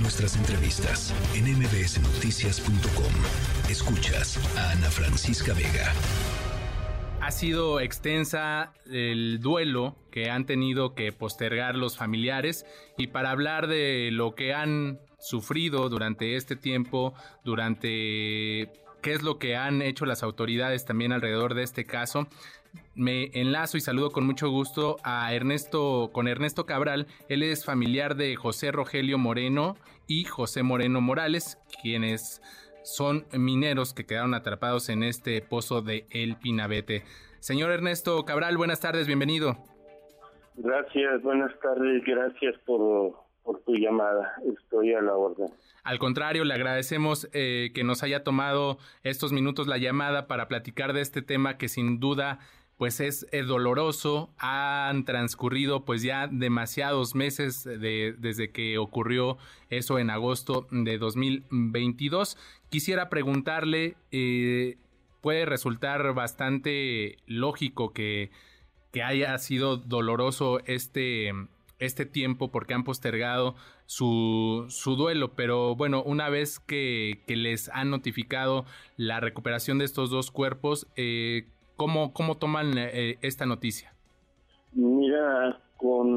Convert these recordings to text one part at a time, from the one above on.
Nuestras entrevistas en mbsnoticias.com. Escuchas a Ana Francisca Vega. Ha sido extensa el duelo que han tenido que postergar los familiares y para hablar de lo que han sufrido durante este tiempo, durante qué es lo que han hecho las autoridades también alrededor de este caso. Me enlazo y saludo con mucho gusto a Ernesto, con Ernesto Cabral. Él es familiar de José Rogelio Moreno y José Moreno Morales, quienes son mineros que quedaron atrapados en este pozo de El Pinabete. Señor Ernesto Cabral, buenas tardes, bienvenido. Gracias, buenas tardes, gracias por, por tu llamada, estoy a la orden. Al contrario, le agradecemos eh, que nos haya tomado estos minutos la llamada para platicar de este tema que sin duda pues es, doloroso. Han transcurrido pues ya demasiados meses de, desde que ocurrió eso en agosto de 2022. Quisiera preguntarle, eh, puede resultar bastante lógico que, que haya sido doloroso este este tiempo porque han postergado su, su duelo, pero bueno, una vez que, les han notificado la recuperación de estos dos cuerpos, eh, ¿cómo, ¿cómo toman eh, esta noticia? Mira, con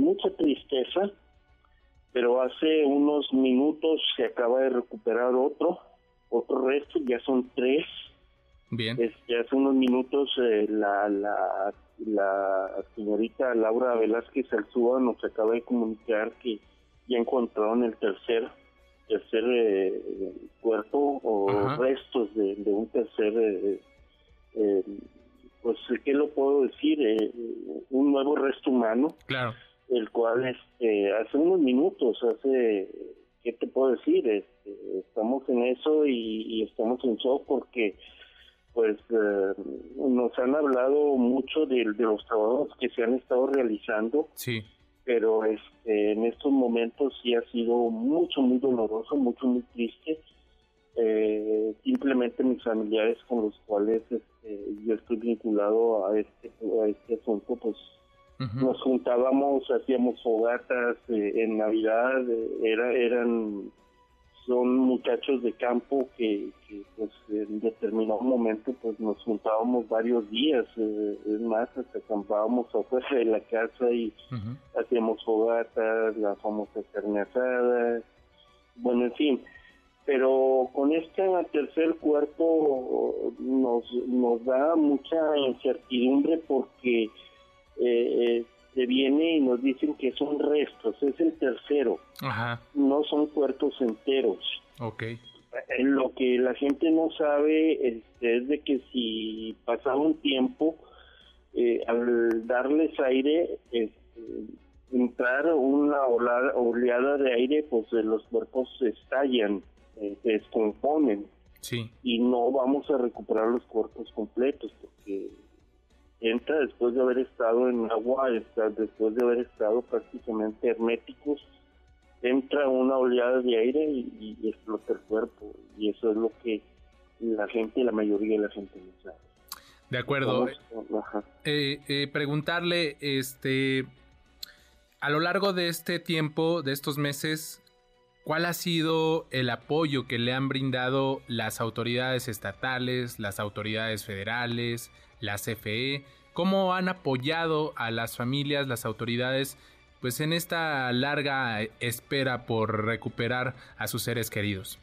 mucha tristeza, pero hace unos minutos se acaba de recuperar otro, otro resto, ya son tres. Bien. ya hace unos minutos eh, la, la la señorita Laura Velázquez Alzúa nos acaba de comunicar que ya encontraron el tercer tercer eh, cuerpo o restos de, un tercer eh, eh, pues qué lo puedo decir un nuevo resto humano claro el cual este hace unos minutos hace qué te puedo decir este, estamos en eso y, y estamos en shock porque pues eh, nos han hablado mucho de, los trabajos que se han estado realizando. Sí. Pero este, en estos momentos sí ha sido mucho, muy doloroso, mucho, muy triste. Eh, simplemente mis familiares con los cuales este, yo estoy vinculado a este, a este asunto, pues nos juntábamos, hacíamos fogatas eh, en Navidad, era, eran son muchachos de campo que, pues en determinado momento pues nos juntábamos varios días eh, es más hasta acampábamos afuera de la casa y hacíamos fogatas la famosa carne asada bueno en fin pero con este tercer cuerpo nos nos da mucha incertidumbre porque eh, eh se viene y nos dicen que son restos, es el tercero, no son cuerpos enteros. Okay. Eh, lo que la gente no sabe este, es de que si pasaba un tiempo, eh, al darles aire, este, entrar una oleada de aire, pues eh, los cuerpos se estallan, se descomponen. Sí. Y no vamos a recuperar los cuerpos completos porque entra después de haber estado en agua, después de haber estado prácticamente herméticos, entra una oleada de aire y, explota el cuerpo. Y eso es lo que la gente, la mayoría de la gente no sabe. De acuerdo. Eh, eh, preguntarle, este, a lo largo de este tiempo, de estos meses, ¿cuál ha sido el apoyo que le han brindado las autoridades estatales, las autoridades federales, la CFE, cómo han apoyado a las familias, las autoridades, pues en esta larga espera por recuperar a sus seres queridos.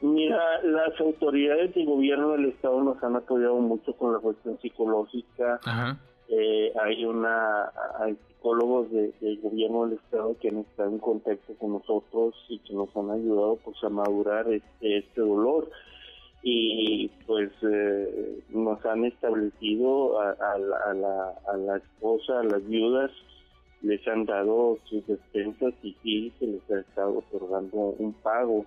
Mira, las autoridades del gobierno del estado nos han apoyado mucho con la cuestión psicológica. Eh, hay una hay psicólogos del gobierno del estado que han estado en contacto con nosotros y que nos han ayudado pues a madurar este, este dolor y pues eh, nos han establecido a, la, a, la, esposa, a las viudas, les han dado sus despensas y sí se les ha estado otorgando un pago,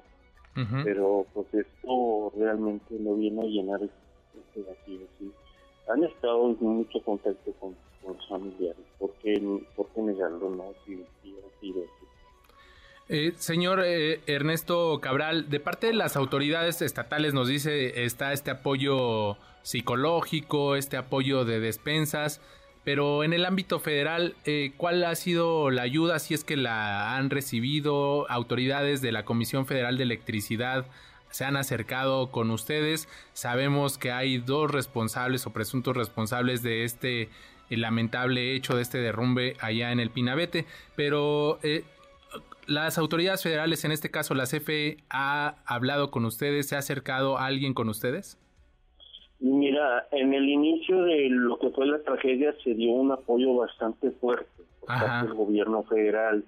pero pues esto realmente no viene a llenar este vacío. ¿sí? Han estado en mucho contacto con, familiares, ¿por qué, negarlo? No, sí, sí, ha sido eh, señor eh, Ernesto Cabral, de parte de las autoridades estatales nos dice está este apoyo psicológico, este apoyo de despensas, pero en el ámbito federal, eh, ¿cuál ha sido la ayuda, si es que la han recibido autoridades de la Comisión Federal de Electricidad? Se han acercado con ustedes. Sabemos que hay dos responsables o presuntos responsables de este lamentable hecho, de este derrumbe allá en el Pinabete, pero eh, las autoridades federales, en este caso la CFE, ha hablado con ustedes, se ha acercado a alguien con ustedes. Mira, en el inicio de lo que fue la tragedia se dio un apoyo bastante fuerte por parte del gobierno federal.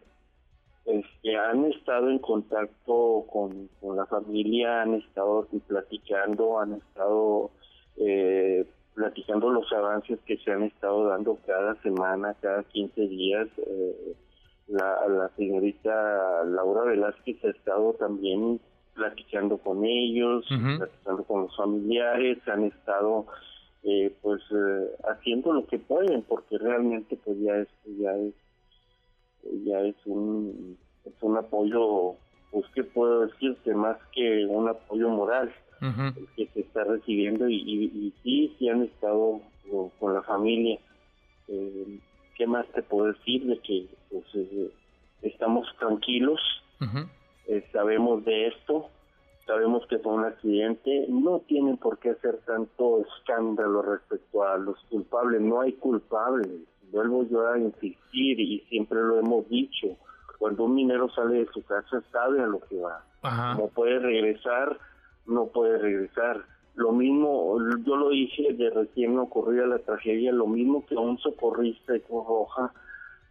Este, han estado en contacto con, la familia, han estado platicando, han estado eh, platicando los avances que se han estado dando cada semana, cada 15 días. Eh, la, la señorita Laura Velázquez ha estado también platicando con ellos, platicando con los familiares, han estado eh, pues eh, haciendo lo que pueden porque realmente pues ya es ya es ya es un es un apoyo pues que puedo decirte más que un apoyo moral el que se está recibiendo y, y, sí sí han estado con la familia. Eh, qué más te puedo decir de que pues estamos tranquilos. Eh, sabemos de esto, sabemos que fue un accidente, no tienen por qué hacer tanto escándalo respecto a los culpables, no hay culpables, vuelvo yo a insistir y siempre lo hemos dicho, cuando un minero sale de su casa sabe a lo que va, no puede regresar, no puede regresar. Lo mismo, yo lo dije de recién ocurrida la tragedia, lo mismo que un socorrista de Cruz Roja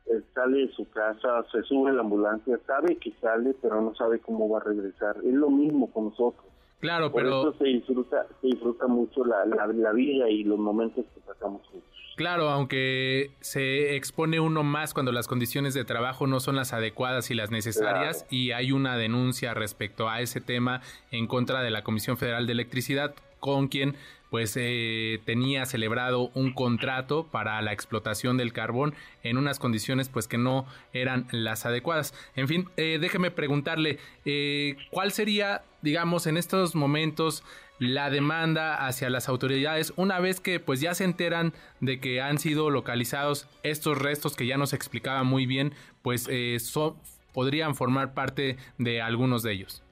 eh, sale de su casa, se sube a la ambulancia, sabe que sale, pero no sabe cómo va a regresar. Es lo mismo con nosotros. Claro, Por pero... eso se disfruta, se disfruta mucho la, la, vida y los momentos que pasamos juntos. Claro, aunque se expone uno más cuando las condiciones de trabajo no son las adecuadas y las necesarias y hay una denuncia respecto a ese tema en contra de la Comisión Federal de Electricidad con quien pues eh, tenía celebrado un contrato para la explotación del carbón en unas condiciones pues que no eran las adecuadas. En fin, eh, déjeme preguntarle, eh, ¿cuál sería, digamos, en estos momentos la demanda hacia las autoridades una vez que pues ya se enteran de que han sido localizados estos restos que ya nos explicaba muy bien, pues son, podrían formar parte de algunos de ellos?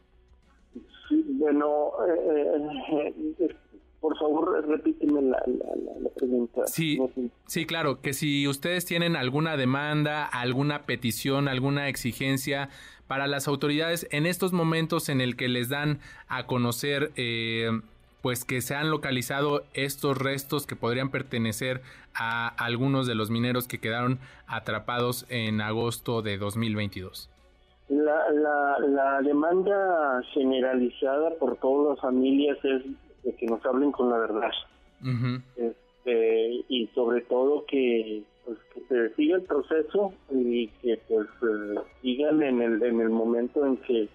Sí, bueno, por favor, repíteme la, pregunta. Sí, sí, claro, que si ustedes tienen alguna demanda, alguna petición, alguna exigencia para las autoridades en estos momentos en el que les dan a conocer, eh, pues que se han localizado estos restos que podrían pertenecer a algunos de los mineros que quedaron atrapados en agosto de 2022. La, la, la demanda generalizada por todas las familias es de que nos hablen con la verdad. este, y sobre todo que, pues, que se siga el proceso y que pues eh, sigan en el, en el momento en que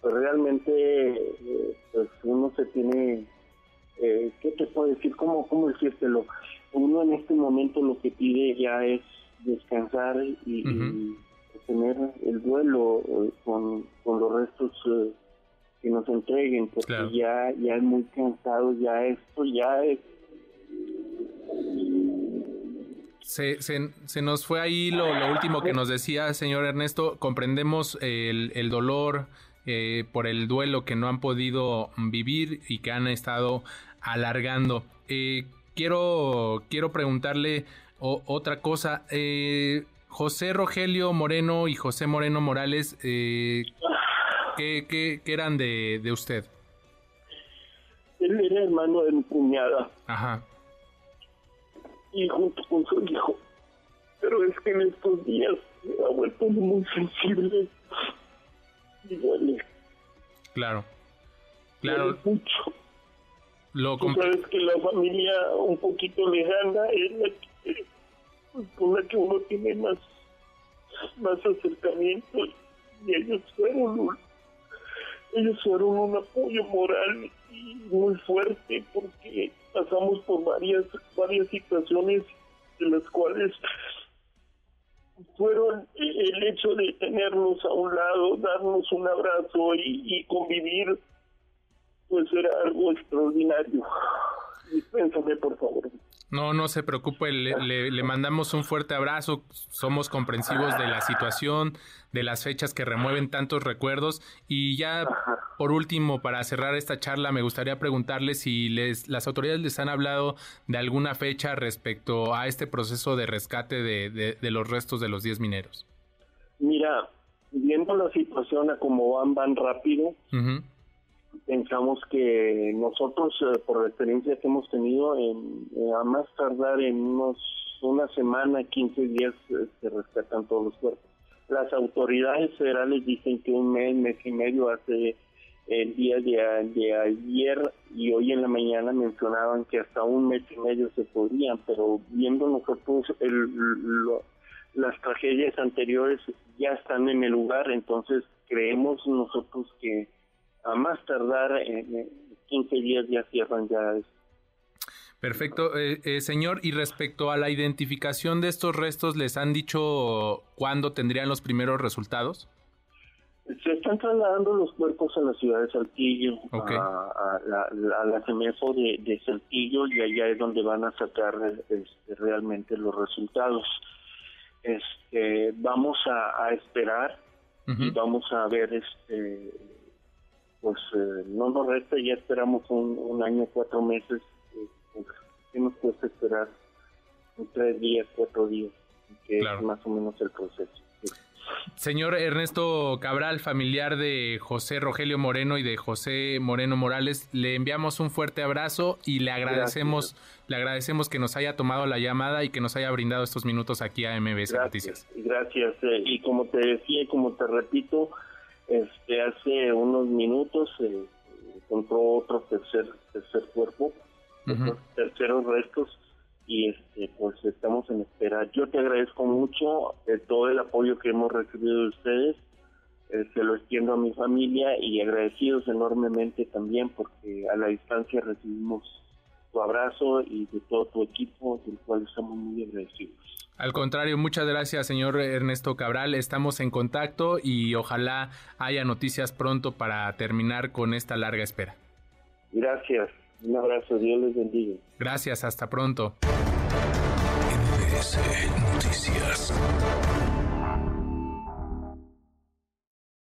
pues, realmente eh, pues uno se tiene, eh, ¿qué te puedo decir? ¿Cómo, ¿Cómo decírtelo? Uno en este momento lo que pide ya es descansar y, tener el duelo con, con los restos que nos entreguen, porque ya, ya es muy cansado, ya esto ya es... Se, se, nos fue ahí lo, último que nos decía, señor Ernesto. Comprendemos el, el dolor eh, por el duelo que no han podido vivir y que han estado alargando. Eh, quiero, quiero preguntarle otra cosa. Eh, José Rogelio Moreno y José Moreno Morales, eh, ¿Qué, qué, eran de, de usted? Él era hermano de mi cuñada. Ajá. Y junto con su hijo. Pero es que en estos días me ha vuelto muy sensible. Y duele. Claro. Claro. mucho. Lo Tú sabes que la familia un poquito lejana es la que, con la que uno tiene más, más acercamiento y ellos fueron ellos fueron un apoyo moral y muy fuerte porque pasamos por varias varias situaciones de las cuales fueron el hecho de tenernos a un lado, darnos un abrazo y, convivir, pues era algo extraordinario. Dispénsame, por favor. No, no se preocupe, le, le, mandamos un fuerte abrazo, somos comprensivos de la situación, de las fechas que remueven tantos recuerdos y ya por último, para cerrar esta charla, me gustaría preguntarle si les, las autoridades les han hablado de alguna fecha respecto a este proceso de rescate de, de, los restos de los 10 mineros. Mira, viendo la situación a cómo van, van rápido, pensamos que nosotros, eh, por la experiencia que hemos tenido, en, eh, a más tardar en unos una semana, 15 días, se rescatan todos los cuerpos. Las autoridades federales dicen que un mes, mes y medio hace el día de, ayer y hoy en la mañana mencionaban que hasta un mes y medio se podrían, pero viendo nosotros el, las tragedias anteriores ya están en el lugar, entonces creemos nosotros que a más tardar en 15 días ya cierran ya. Perfecto, eh, eh, señor. Y respecto a la identificación de estos restos, ¿les han dicho cuándo tendrían los primeros resultados? Se están trasladando los cuerpos a la ciudad de Saltillo, a, la, CEMEFO de, Saltillo, y allá es donde van a sacar este, realmente los resultados. Este, vamos a, esperar y vamos a ver este pues eh, no nos resta, ya esperamos un, año, cuatro meses, eh, ¿qué nos cuesta esperar? tres días, cuatro días, que es más o menos el proceso. Señor Ernesto Cabral, familiar de José Rogelio Moreno y de José Moreno Morales, le enviamos un fuerte abrazo y le agradecemos, le agradecemos que nos haya tomado la llamada y que nos haya brindado estos minutos aquí a MBS Noticias. Gracias, eh, y como te decía y como te repito, este, hace unos minutos eh, encontró otro tercer tercer cuerpo, terceros restos y este, pues estamos en espera. Yo te agradezco mucho eh, todo el apoyo que hemos recibido de ustedes. Eh, se lo extiendo a mi familia y agradecidos enormemente también porque a la distancia recibimos tu abrazo y de todo tu equipo, del cual estamos muy agradecidos. Al contrario, muchas gracias, señor Ernesto Cabral. Estamos en contacto y ojalá haya noticias pronto para terminar con esta larga espera. Gracias. Un abrazo. Dios les bendiga. Gracias. Hasta pronto. Noticias.